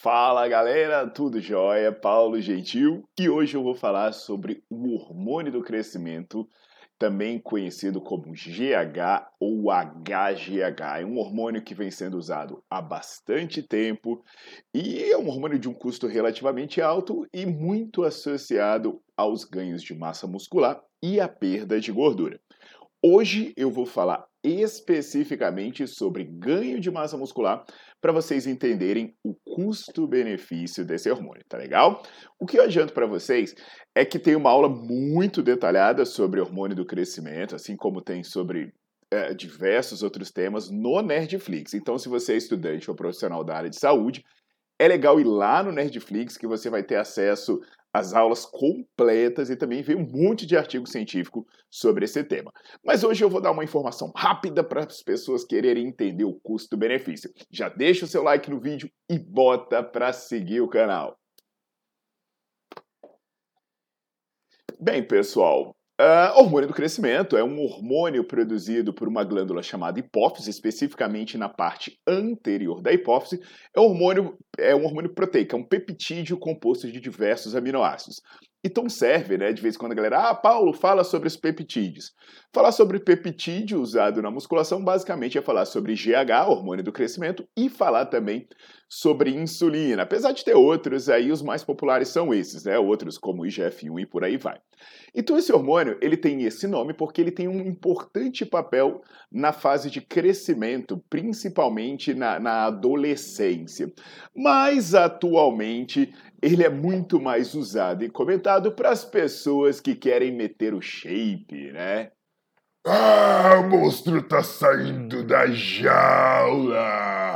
Fala galera, tudo jóia? Paulo Gentil e hoje eu vou falar sobre o hormônio do crescimento, também conhecido como GH ou HGH. É um hormônio que vem sendo usado há bastante tempo e é um hormônio de um custo relativamente alto e muito associado aos ganhos de massa muscular e à perda de gordura. Hoje eu vou falar especificamente sobre ganho de massa muscular para vocês entenderem o custo-benefício desse hormônio, tá legal? O que eu adianto para vocês é que tem uma aula muito detalhada sobre hormônio do crescimento, assim como tem sobre é, diversos outros temas no Nerdflix. Então, se você é estudante ou profissional da área de saúde, é legal ir lá no Nerdflix que você vai ter acesso as aulas completas e também ver um monte de artigo científico sobre esse tema. Mas hoje eu vou dar uma informação rápida para as pessoas quererem entender o custo-benefício. Já deixa o seu like no vídeo e bota para seguir o canal. Bem, pessoal, Uh, hormônio do crescimento é um hormônio produzido por uma glândula chamada hipófise, especificamente na parte anterior da hipófise. É um hormônio, é um hormônio proteico, é um peptídeo composto de diversos aminoácidos. Então serve, né, de vez em quando a galera, ah, Paulo, fala sobre os peptídeos. Falar sobre peptídeo usado na musculação basicamente é falar sobre GH, hormônio do crescimento, e falar também sobre insulina. Apesar de ter outros aí, os mais populares são esses, né? Outros como IGF-1 e por aí vai. Então esse hormônio, ele tem esse nome porque ele tem um importante papel na fase de crescimento, principalmente na, na adolescência. Mas atualmente ele é muito mais usado e comentado para as pessoas que querem meter o shape, né? Ah, o monstro tá saindo da jaula!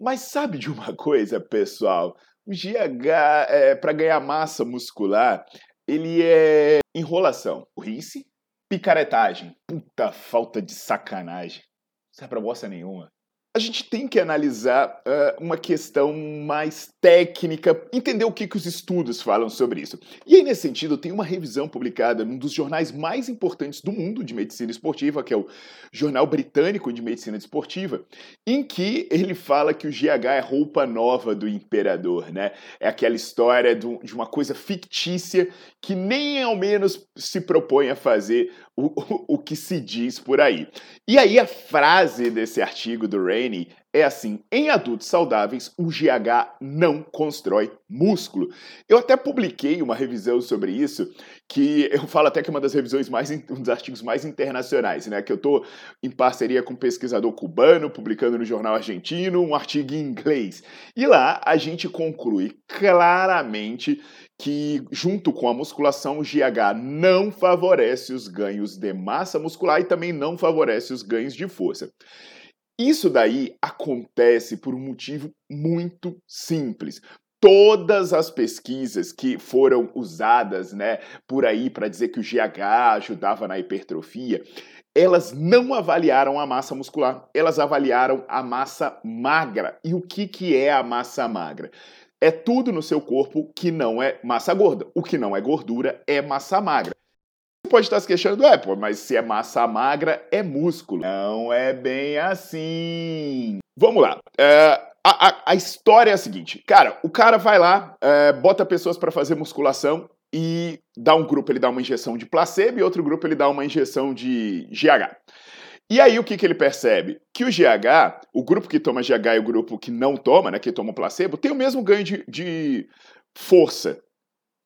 Mas sabe de uma coisa, pessoal? O GH, é, para ganhar massa muscular, ele é enrolação. Rinse, picaretagem. Puta falta de sacanagem. Não serve pra bosta nenhuma a gente tem que analisar uh, uma questão mais técnica, entender o que, que os estudos falam sobre isso. E aí, nesse sentido, tem uma revisão publicada num dos jornais mais importantes do mundo de medicina esportiva, que é o Jornal Britânico de Medicina Esportiva, em que ele fala que o GH é roupa nova do imperador, né? É aquela história de uma coisa fictícia que nem ao menos se propõe a fazer o, o, o que se diz por aí. E aí, a frase desse artigo do Rain é assim: em adultos saudáveis, o GH não constrói músculo. Eu até publiquei uma revisão sobre isso, que eu falo até que é uma das revisões mais, um dos artigos mais internacionais, né? Que eu estou em parceria com um pesquisador cubano, publicando no jornal argentino, um artigo em inglês. E lá a gente conclui claramente que, junto com a musculação, o GH não favorece os ganhos de massa muscular e também não favorece os ganhos de força. Isso daí acontece por um motivo muito simples. Todas as pesquisas que foram usadas, né, por aí para dizer que o GH ajudava na hipertrofia, elas não avaliaram a massa muscular, elas avaliaram a massa magra. E o que, que é a massa magra? É tudo no seu corpo que não é massa gorda. O que não é gordura é massa magra pode estar se queixando, é, pô, mas se é massa magra, é músculo. Não é bem assim. Vamos lá. É, a, a, a, história é a seguinte, cara, o cara vai lá, é, bota pessoas para fazer musculação e dá um grupo, ele dá uma injeção de placebo e outro grupo ele dá uma injeção de GH. E aí o que, que ele percebe? Que o GH, o grupo que toma GH e o grupo que não toma, né, que toma placebo, tem o mesmo ganho de, de força.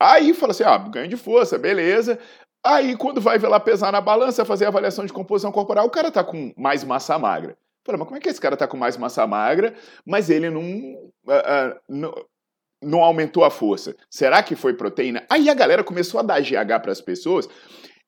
Aí fala assim, ah, ganho de força, beleza. Aí quando vai lá pesar na balança, fazer a avaliação de composição corporal, o cara tá com mais massa magra. Fala, mas como é que esse cara tá com mais massa magra, mas ele não, uh, uh, não, não aumentou a força? Será que foi proteína? Aí a galera começou a dar GH para as pessoas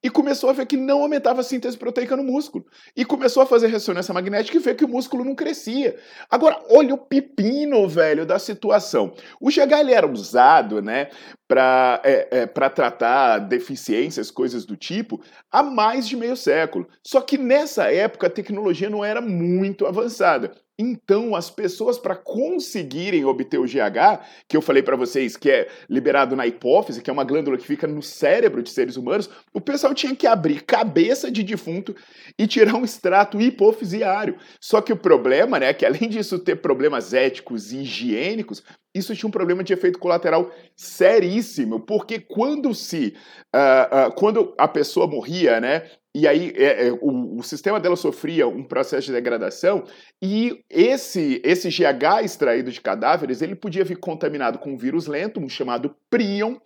e começou a ver que não aumentava a síntese proteica no músculo. E começou a fazer ressonância magnética e ver que o músculo não crescia. Agora, olha o pepino, velho, da situação. O GH era usado, né, para é, é, tratar deficiências, coisas do tipo, há mais de meio século. Só que nessa época a tecnologia não era muito avançada. Então, as pessoas, para conseguirem obter o GH, que eu falei para vocês que é liberado na hipófise, que é uma glândula que fica no cérebro de seres humanos, o pessoal tinha que abrir cabeça de defunto e tirar um extrato hipofisiário. Só que o problema, né, é que além disso ter problemas éticos e higiênicos, isso tinha um problema de efeito colateral seríssimo, porque quando se, uh, uh, quando a pessoa morria, né, e aí é, é, o, o, sistema dela sofria um processo de degradação e esse esse GH extraído de cadáveres ele podia vir contaminado com um vírus lento, um chamado prion.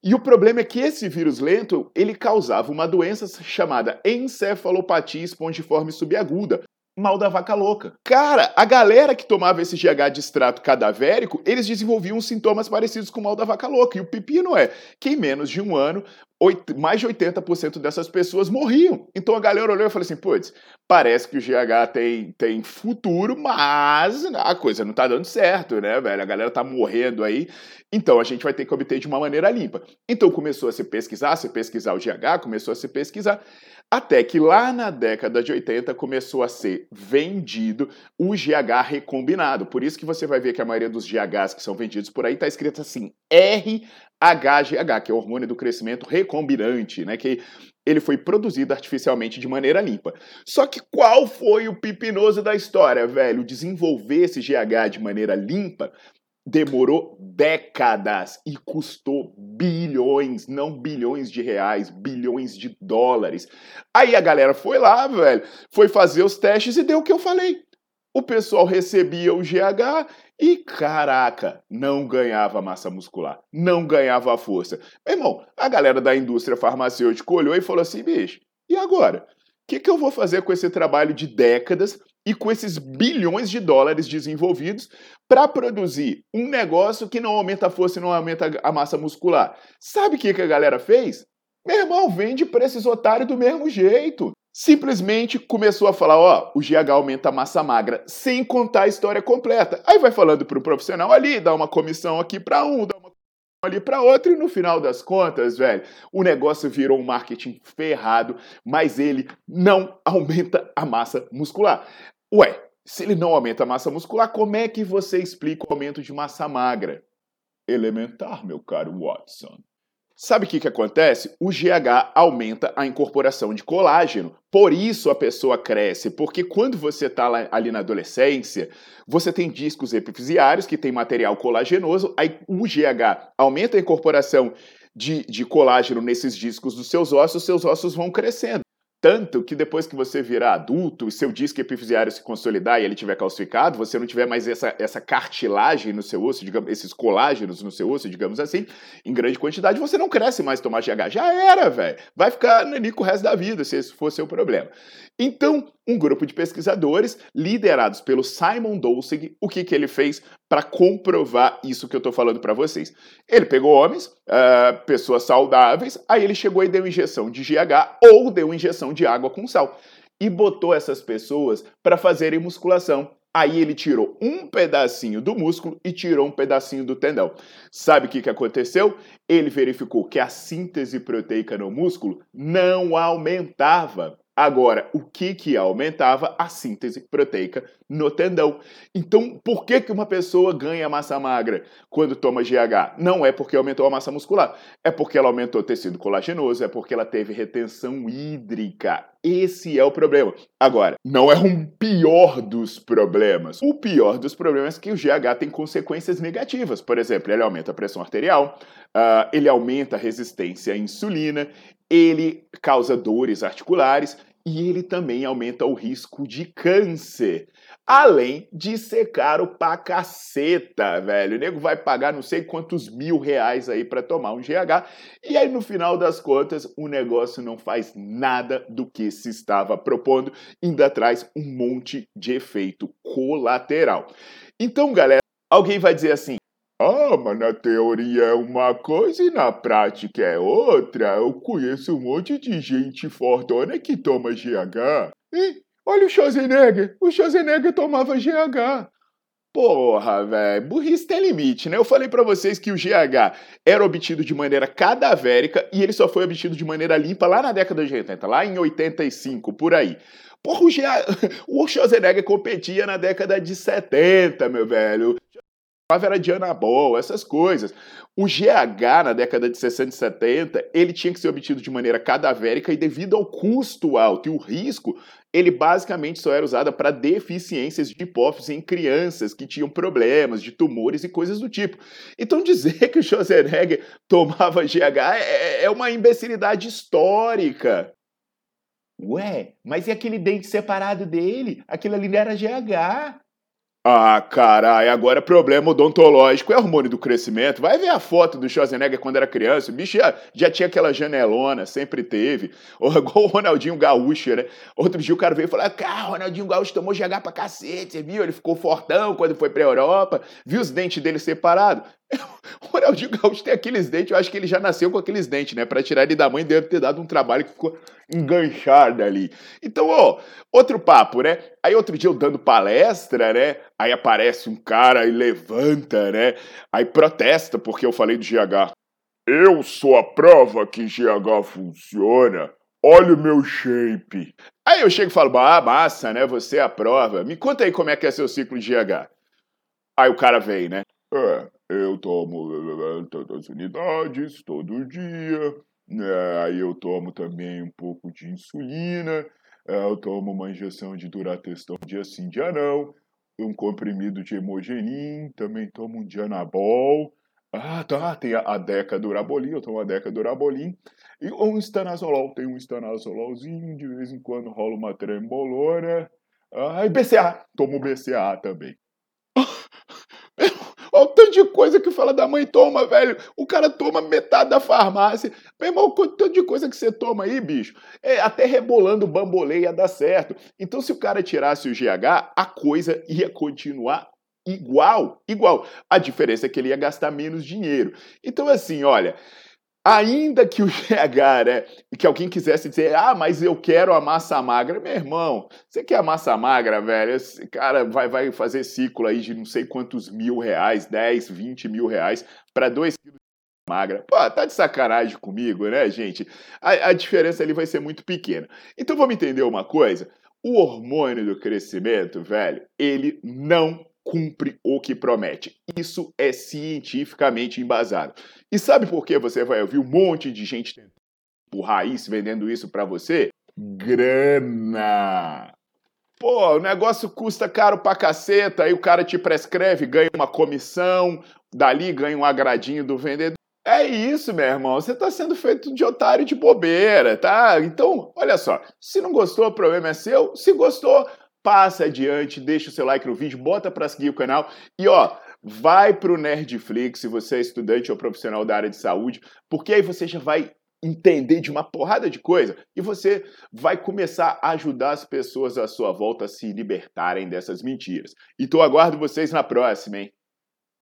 E o problema é que esse vírus lento ele causava uma doença chamada encefalopatia espongiforme subaguda, mal da vaca louca. Cara, a galera que tomava esse GH de extrato cadavérico, eles desenvolviam sintomas parecidos com o mal da vaca louca. E o pepino é que em menos de um ano, mais de 80% dessas pessoas morriam. Então a galera olhou e falou assim: putz, parece que o GH tem, tem futuro, mas a coisa não tá dando certo, né, velho? A galera tá morrendo aí. Então a gente vai ter que obter de uma maneira limpa. Então começou a se pesquisar, se pesquisar o GH, começou a se pesquisar. Até que lá na década de 80 começou a ser vendido o GH recombinado. Por isso que você vai ver que a maioria dos GHs que são vendidos por aí está escrito assim RHGH, que é o hormônio do crescimento recombinante, né? Que ele foi produzido artificialmente de maneira limpa. Só que qual foi o pipinoso da história, velho? Desenvolver esse GH de maneira limpa demorou décadas e custou bilhões, não bilhões de reais, bilhões de dólares. Aí a galera foi lá, velho, foi fazer os testes e deu o que eu falei. O pessoal recebia o GH e, caraca, não ganhava massa muscular, não ganhava força. Meu irmão, a galera da indústria farmacêutica olhou e falou assim: bicho, e agora? O que, que eu vou fazer com esse trabalho de décadas e com esses bilhões de dólares desenvolvidos para produzir um negócio que não aumenta a força e não aumenta a massa muscular? Sabe o que, que a galera fez? Meu irmão, vende para esses otários do mesmo jeito. Simplesmente começou a falar, ó, o GH aumenta a massa magra, sem contar a história completa. Aí vai falando para o profissional ali, dá uma comissão aqui para um, dá uma ali para outro e no final das contas, velho, o negócio virou um marketing ferrado, mas ele não aumenta a massa muscular. Ué, se ele não aumenta a massa muscular, como é que você explica o aumento de massa magra? Elementar, meu caro Watson. Sabe o que, que acontece? O GH aumenta a incorporação de colágeno. Por isso a pessoa cresce, porque quando você está ali na adolescência, você tem discos epifisiários que tem material colagenoso, aí o GH aumenta a incorporação de, de colágeno nesses discos dos seus ossos, seus ossos vão crescendo. Tanto que depois que você virar adulto, e seu disco epifisiário se consolidar e ele tiver calcificado, você não tiver mais essa, essa cartilagem no seu osso, digamos, esses colágenos no seu osso, digamos assim, em grande quantidade, você não cresce mais tomar GH. Já era, velho. Vai ficar ali com o resto da vida, se esse for seu problema. Então, um grupo de pesquisadores, liderados pelo Simon Dolcig, o que, que ele fez para comprovar isso que eu estou falando para vocês? Ele pegou homens, uh, pessoas saudáveis, aí ele chegou e deu injeção de GH ou deu injeção de água com sal e botou essas pessoas para fazerem musculação. Aí ele tirou um pedacinho do músculo e tirou um pedacinho do tendão. Sabe o que, que aconteceu? Ele verificou que a síntese proteica no músculo não aumentava. Agora, o que que aumentava? A síntese proteica no tendão. Então, por que que uma pessoa ganha massa magra quando toma GH? Não é porque aumentou a massa muscular, é porque ela aumentou o tecido colagenoso, é porque ela teve retenção hídrica. Esse é o problema. Agora, não é um pior dos problemas. O pior dos problemas é que o GH tem consequências negativas. Por exemplo, ele aumenta a pressão arterial, uh, ele aumenta a resistência à insulina, ele causa dores articulares e ele também aumenta o risco de câncer. Além de ser caro pra caceta, velho. O nego vai pagar não sei quantos mil reais aí para tomar um GH. E aí, no final das contas, o negócio não faz nada do que se estava propondo. Ainda traz um monte de efeito colateral. Então, galera, alguém vai dizer assim: ah, mas na teoria é uma coisa e na prática é outra. Eu conheço um monte de gente fortuna que toma GH. E olha o Schwarzenegger. O Schwarzenegger tomava GH. Porra, velho, burrice tem limite, né? Eu falei para vocês que o GH era obtido de maneira cadavérica e ele só foi obtido de maneira limpa lá na década de 80, lá em 85, por aí. Porra, o, GH, o Schwarzenegger competia na década de 70, meu velho era de anabol, essas coisas. O GH, na década de 60 e 70, ele tinha que ser obtido de maneira cadavérica e devido ao custo alto e o risco, ele basicamente só era usado para deficiências de hipófise em crianças que tinham problemas de tumores e coisas do tipo. Então dizer que o Schwarzenegger tomava GH é, é uma imbecilidade histórica. Ué, mas e aquele dente separado dele? Aquilo ali era GH. Ah, caralho, agora é problema odontológico é hormônio do crescimento. Vai ver a foto do Schwarzenegger quando era criança. O bicho já, já tinha aquela janelona, sempre teve. Ou igual o Ronaldinho Gaúcho, né? Outro dia o cara veio e falou: Cara, Ronaldinho Gaúcho tomou GH pra cacete, você viu? Ele ficou fortão quando foi pra Europa, viu os dentes dele separados. O Ronaldinho Gaúcho tem aqueles dentes, eu acho que ele já nasceu com aqueles dentes, né? Para tirar ele da mãe deve ter dado um trabalho que ficou enganchado ali. Então, ó, outro papo, né? Aí outro dia eu dando palestra, né? Aí aparece um cara e levanta, né? Aí protesta porque eu falei do GH. Eu sou a prova que GH funciona. Olha o meu shape. Aí eu chego e falo, ah, massa, né? Você é a prova. Me conta aí como é que é seu ciclo de GH. Aí o cara vem, né? É, eu tomo tantas unidades todo dia, né? aí eu tomo também um pouco de insulina, é, eu tomo uma injeção de durateston dia sim, dia não, um comprimido de hemogenin, também tomo um dianabol, ah, tá, tem a, a Deca Durabolin, eu tomo a Deca Durabolin, e um estanazolol, tem um estanazololzinho, de vez em quando rola uma trembolona, ah, e BCA, tomo BCA também. Olha o tanto de coisa que fala da mãe toma, velho. O cara toma metade da farmácia. Meu irmão, o tanto de coisa que você toma aí, bicho. É, até rebolando bambolê ia dar certo. Então, se o cara tirasse o GH, a coisa ia continuar igual, igual. A diferença é que ele ia gastar menos dinheiro. Então, assim, olha, Ainda que o GH, né, que alguém quisesse dizer, ah, mas eu quero a massa magra, meu irmão, você quer a massa magra, velho? Esse cara vai, vai fazer ciclo aí de não sei quantos mil reais, 10, 20 mil reais, para 2 quilos de magra. Pô, tá de sacanagem comigo, né, gente? A, a diferença ali vai ser muito pequena. Então vamos entender uma coisa? O hormônio do crescimento, velho, ele não cumpre o que promete. Isso é cientificamente embasado. E sabe por que você vai ouvir um monte de gente por raiz vendendo isso para você? Grana. Pô, o negócio custa caro pra caceta, aí o cara te prescreve, ganha uma comissão, dali ganha um agradinho do vendedor. É isso, meu irmão. Você tá sendo feito de otário de bobeira, tá? Então, olha só. Se não gostou, o problema é seu. Se gostou, passa adiante, deixa o seu like no vídeo, bota para seguir o canal e ó, vai pro Nerdflix se você é estudante ou profissional da área de saúde, porque aí você já vai entender de uma porrada de coisa e você vai começar a ajudar as pessoas à sua volta a se libertarem dessas mentiras. Então aguardo vocês na próxima, hein?